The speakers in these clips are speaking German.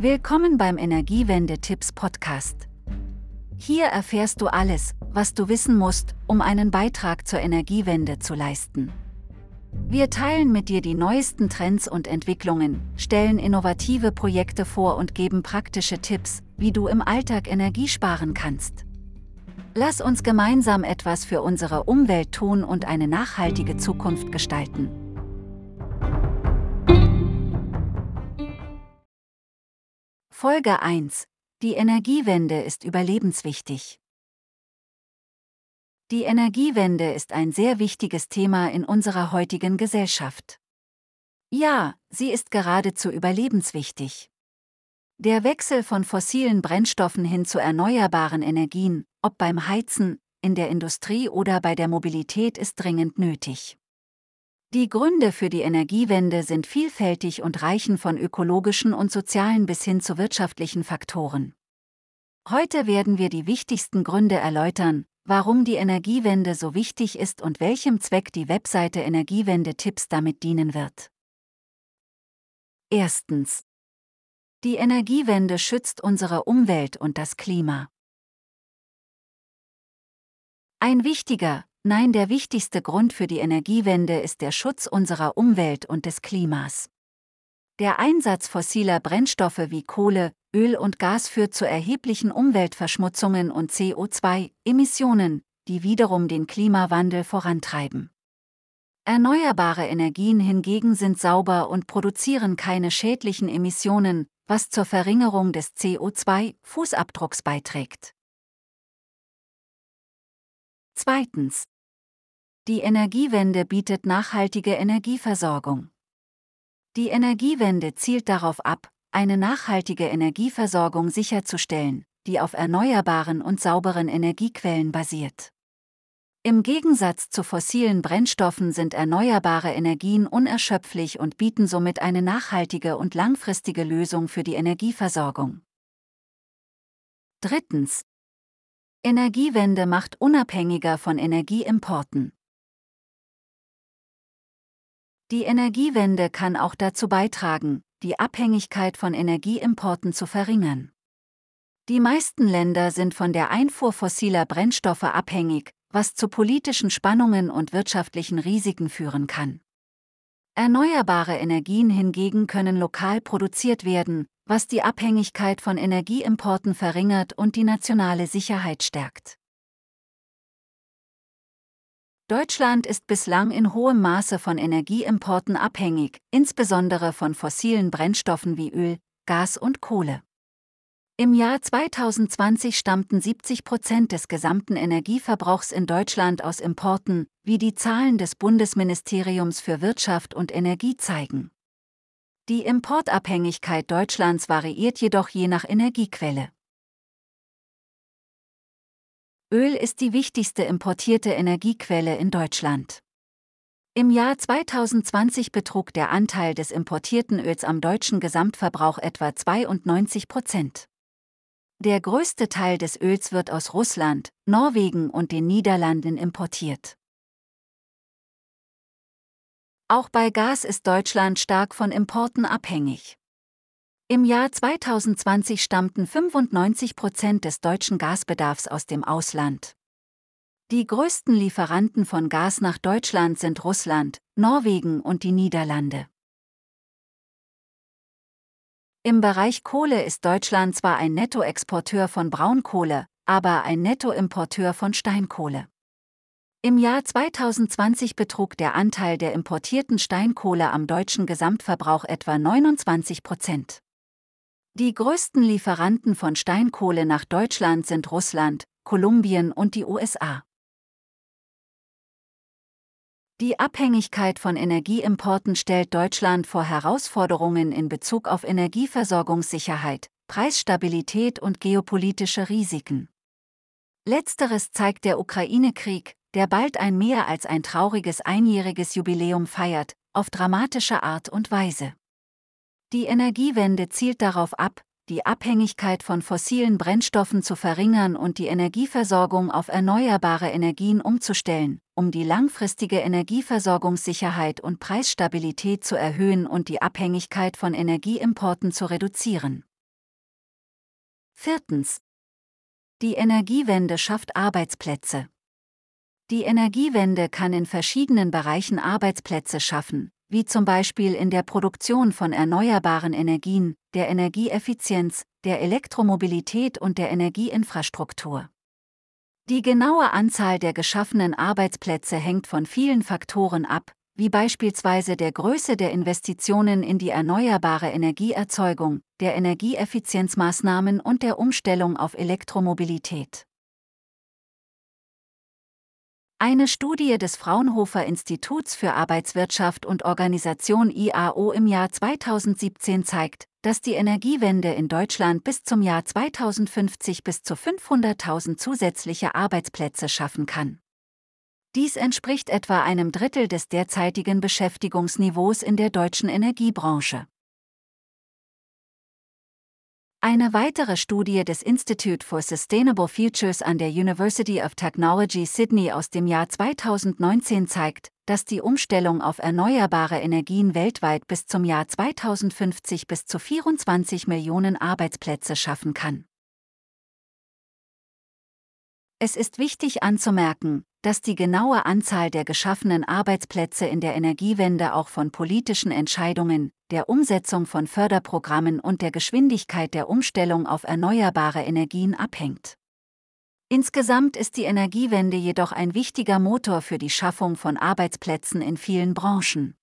Willkommen beim Energiewende-Tipps Podcast. Hier erfährst du alles, was du wissen musst, um einen Beitrag zur Energiewende zu leisten. Wir teilen mit dir die neuesten Trends und Entwicklungen, stellen innovative Projekte vor und geben praktische Tipps, wie du im Alltag Energie sparen kannst. Lass uns gemeinsam etwas für unsere Umwelt tun und eine nachhaltige Zukunft gestalten. Folge 1. Die Energiewende ist überlebenswichtig. Die Energiewende ist ein sehr wichtiges Thema in unserer heutigen Gesellschaft. Ja, sie ist geradezu überlebenswichtig. Der Wechsel von fossilen Brennstoffen hin zu erneuerbaren Energien, ob beim Heizen, in der Industrie oder bei der Mobilität, ist dringend nötig. Die Gründe für die Energiewende sind vielfältig und reichen von ökologischen und sozialen bis hin zu wirtschaftlichen Faktoren. Heute werden wir die wichtigsten Gründe erläutern, warum die Energiewende so wichtig ist und welchem Zweck die Webseite Energiewende-Tipps damit dienen wird. Erstens. Die Energiewende schützt unsere Umwelt und das Klima. Ein wichtiger, Nein, der wichtigste Grund für die Energiewende ist der Schutz unserer Umwelt und des Klimas. Der Einsatz fossiler Brennstoffe wie Kohle, Öl und Gas führt zu erheblichen Umweltverschmutzungen und CO2-Emissionen, die wiederum den Klimawandel vorantreiben. Erneuerbare Energien hingegen sind sauber und produzieren keine schädlichen Emissionen, was zur Verringerung des CO2-Fußabdrucks beiträgt. Zweitens. Die Energiewende bietet nachhaltige Energieversorgung. Die Energiewende zielt darauf ab, eine nachhaltige Energieversorgung sicherzustellen, die auf erneuerbaren und sauberen Energiequellen basiert. Im Gegensatz zu fossilen Brennstoffen sind erneuerbare Energien unerschöpflich und bieten somit eine nachhaltige und langfristige Lösung für die Energieversorgung. Drittens. Energiewende macht unabhängiger von Energieimporten. Die Energiewende kann auch dazu beitragen, die Abhängigkeit von Energieimporten zu verringern. Die meisten Länder sind von der Einfuhr fossiler Brennstoffe abhängig, was zu politischen Spannungen und wirtschaftlichen Risiken führen kann. Erneuerbare Energien hingegen können lokal produziert werden, was die Abhängigkeit von Energieimporten verringert und die nationale Sicherheit stärkt. Deutschland ist bislang in hohem Maße von Energieimporten abhängig, insbesondere von fossilen Brennstoffen wie Öl, Gas und Kohle. Im Jahr 2020 stammten 70 Prozent des gesamten Energieverbrauchs in Deutschland aus Importen, wie die Zahlen des Bundesministeriums für Wirtschaft und Energie zeigen. Die Importabhängigkeit Deutschlands variiert jedoch je nach Energiequelle. Öl ist die wichtigste importierte Energiequelle in Deutschland. Im Jahr 2020 betrug der Anteil des importierten Öls am deutschen Gesamtverbrauch etwa 92 Prozent. Der größte Teil des Öls wird aus Russland, Norwegen und den Niederlanden importiert. Auch bei Gas ist Deutschland stark von Importen abhängig. Im Jahr 2020 stammten 95 Prozent des deutschen Gasbedarfs aus dem Ausland. Die größten Lieferanten von Gas nach Deutschland sind Russland, Norwegen und die Niederlande. Im Bereich Kohle ist Deutschland zwar ein Nettoexporteur von Braunkohle, aber ein Nettoimporteur von Steinkohle. Im Jahr 2020 betrug der Anteil der importierten Steinkohle am deutschen Gesamtverbrauch etwa 29 Prozent. Die größten Lieferanten von Steinkohle nach Deutschland sind Russland, Kolumbien und die USA. Die Abhängigkeit von Energieimporten stellt Deutschland vor Herausforderungen in Bezug auf Energieversorgungssicherheit, Preisstabilität und geopolitische Risiken. Letzteres zeigt der Ukraine-Krieg, der bald ein mehr als ein trauriges einjähriges Jubiläum feiert, auf dramatische Art und Weise. Die Energiewende zielt darauf ab, die Abhängigkeit von fossilen Brennstoffen zu verringern und die Energieversorgung auf erneuerbare Energien umzustellen, um die langfristige Energieversorgungssicherheit und Preisstabilität zu erhöhen und die Abhängigkeit von Energieimporten zu reduzieren. Viertens. Die Energiewende schafft Arbeitsplätze. Die Energiewende kann in verschiedenen Bereichen Arbeitsplätze schaffen, wie zum Beispiel in der Produktion von erneuerbaren Energien, der Energieeffizienz, der Elektromobilität und der Energieinfrastruktur. Die genaue Anzahl der geschaffenen Arbeitsplätze hängt von vielen Faktoren ab, wie beispielsweise der Größe der Investitionen in die erneuerbare Energieerzeugung, der Energieeffizienzmaßnahmen und der Umstellung auf Elektromobilität. Eine Studie des Fraunhofer Instituts für Arbeitswirtschaft und Organisation IAO im Jahr 2017 zeigt, dass die Energiewende in Deutschland bis zum Jahr 2050 bis zu 500.000 zusätzliche Arbeitsplätze schaffen kann. Dies entspricht etwa einem Drittel des derzeitigen Beschäftigungsniveaus in der deutschen Energiebranche. Eine weitere Studie des Institute for Sustainable Futures an der University of Technology Sydney aus dem Jahr 2019 zeigt, dass die Umstellung auf erneuerbare Energien weltweit bis zum Jahr 2050 bis zu 24 Millionen Arbeitsplätze schaffen kann. Es ist wichtig anzumerken, dass die genaue Anzahl der geschaffenen Arbeitsplätze in der Energiewende auch von politischen Entscheidungen, der Umsetzung von Förderprogrammen und der Geschwindigkeit der Umstellung auf erneuerbare Energien abhängt. Insgesamt ist die Energiewende jedoch ein wichtiger Motor für die Schaffung von Arbeitsplätzen in vielen Branchen.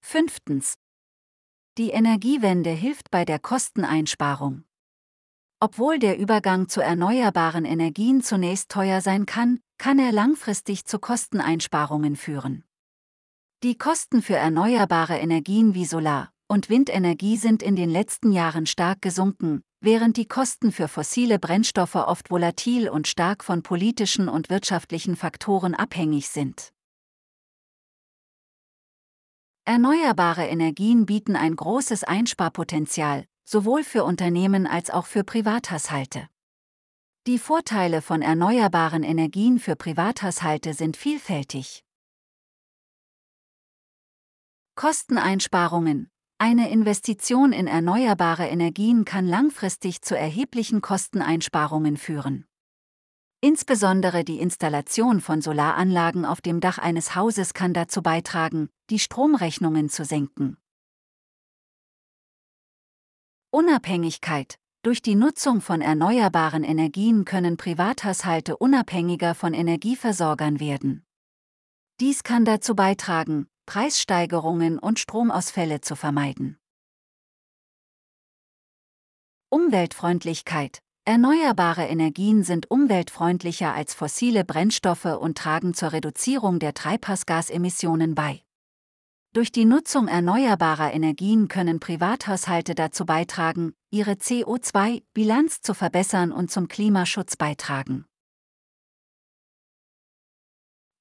Fünftens. Die Energiewende hilft bei der Kosteneinsparung. Obwohl der Übergang zu erneuerbaren Energien zunächst teuer sein kann, kann er langfristig zu Kosteneinsparungen führen. Die Kosten für erneuerbare Energien wie Solar- und Windenergie sind in den letzten Jahren stark gesunken, während die Kosten für fossile Brennstoffe oft volatil und stark von politischen und wirtschaftlichen Faktoren abhängig sind. Erneuerbare Energien bieten ein großes Einsparpotenzial, sowohl für Unternehmen als auch für Privathaushalte. Die Vorteile von erneuerbaren Energien für Privathaushalte sind vielfältig. Kosteneinsparungen. Eine Investition in erneuerbare Energien kann langfristig zu erheblichen Kosteneinsparungen führen. Insbesondere die Installation von Solaranlagen auf dem Dach eines Hauses kann dazu beitragen, die Stromrechnungen zu senken. Unabhängigkeit. Durch die Nutzung von erneuerbaren Energien können Privathaushalte unabhängiger von Energieversorgern werden. Dies kann dazu beitragen, Preissteigerungen und Stromausfälle zu vermeiden. Umweltfreundlichkeit. Erneuerbare Energien sind umweltfreundlicher als fossile Brennstoffe und tragen zur Reduzierung der Treibhausgasemissionen bei. Durch die Nutzung erneuerbarer Energien können Privathaushalte dazu beitragen, ihre CO2-Bilanz zu verbessern und zum Klimaschutz beitragen.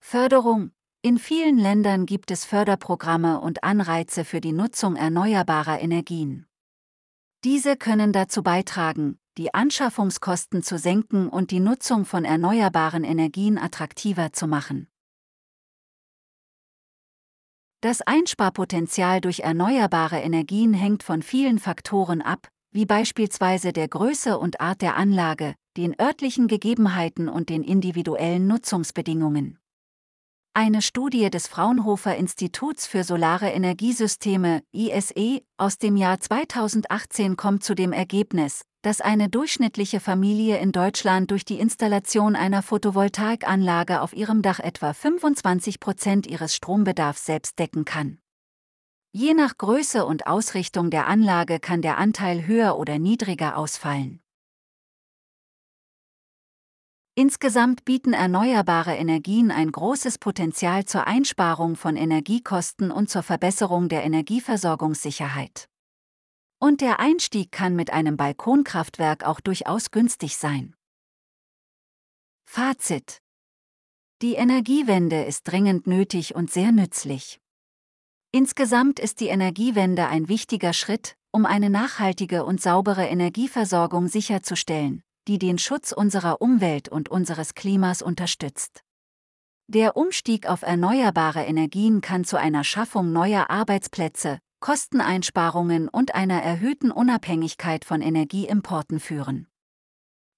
Förderung In vielen Ländern gibt es Förderprogramme und Anreize für die Nutzung erneuerbarer Energien. Diese können dazu beitragen, die Anschaffungskosten zu senken und die Nutzung von erneuerbaren Energien attraktiver zu machen. Das Einsparpotenzial durch erneuerbare Energien hängt von vielen Faktoren ab, wie beispielsweise der Größe und Art der Anlage, den örtlichen Gegebenheiten und den individuellen Nutzungsbedingungen. Eine Studie des Fraunhofer Instituts für Solare Energiesysteme ISE aus dem Jahr 2018 kommt zu dem Ergebnis, dass eine durchschnittliche Familie in Deutschland durch die Installation einer Photovoltaikanlage auf ihrem Dach etwa 25 Prozent ihres Strombedarfs selbst decken kann. Je nach Größe und Ausrichtung der Anlage kann der Anteil höher oder niedriger ausfallen. Insgesamt bieten erneuerbare Energien ein großes Potenzial zur Einsparung von Energiekosten und zur Verbesserung der Energieversorgungssicherheit. Und der Einstieg kann mit einem Balkonkraftwerk auch durchaus günstig sein. Fazit Die Energiewende ist dringend nötig und sehr nützlich. Insgesamt ist die Energiewende ein wichtiger Schritt, um eine nachhaltige und saubere Energieversorgung sicherzustellen, die den Schutz unserer Umwelt und unseres Klimas unterstützt. Der Umstieg auf erneuerbare Energien kann zu einer Schaffung neuer Arbeitsplätze, Kosteneinsparungen und einer erhöhten Unabhängigkeit von Energieimporten führen.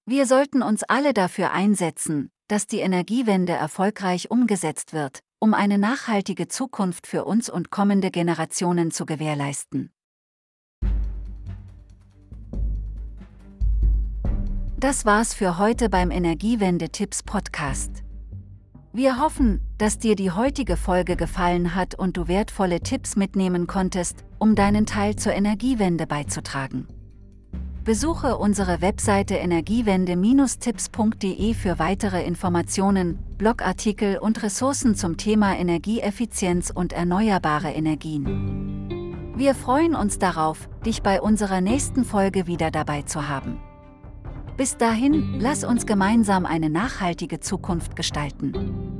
Wir sollten uns alle dafür einsetzen, dass die Energiewende erfolgreich umgesetzt wird, um eine nachhaltige Zukunft für uns und kommende Generationen zu gewährleisten. Das war's für heute beim Energiewende-Tipps Podcast. Wir hoffen, dass dir die heutige Folge gefallen hat und du wertvolle Tipps mitnehmen konntest, um deinen Teil zur Energiewende beizutragen. Besuche unsere Webseite energiewende-tipps.de für weitere Informationen, Blogartikel und Ressourcen zum Thema Energieeffizienz und erneuerbare Energien. Wir freuen uns darauf, dich bei unserer nächsten Folge wieder dabei zu haben. Bis dahin, lass uns gemeinsam eine nachhaltige Zukunft gestalten.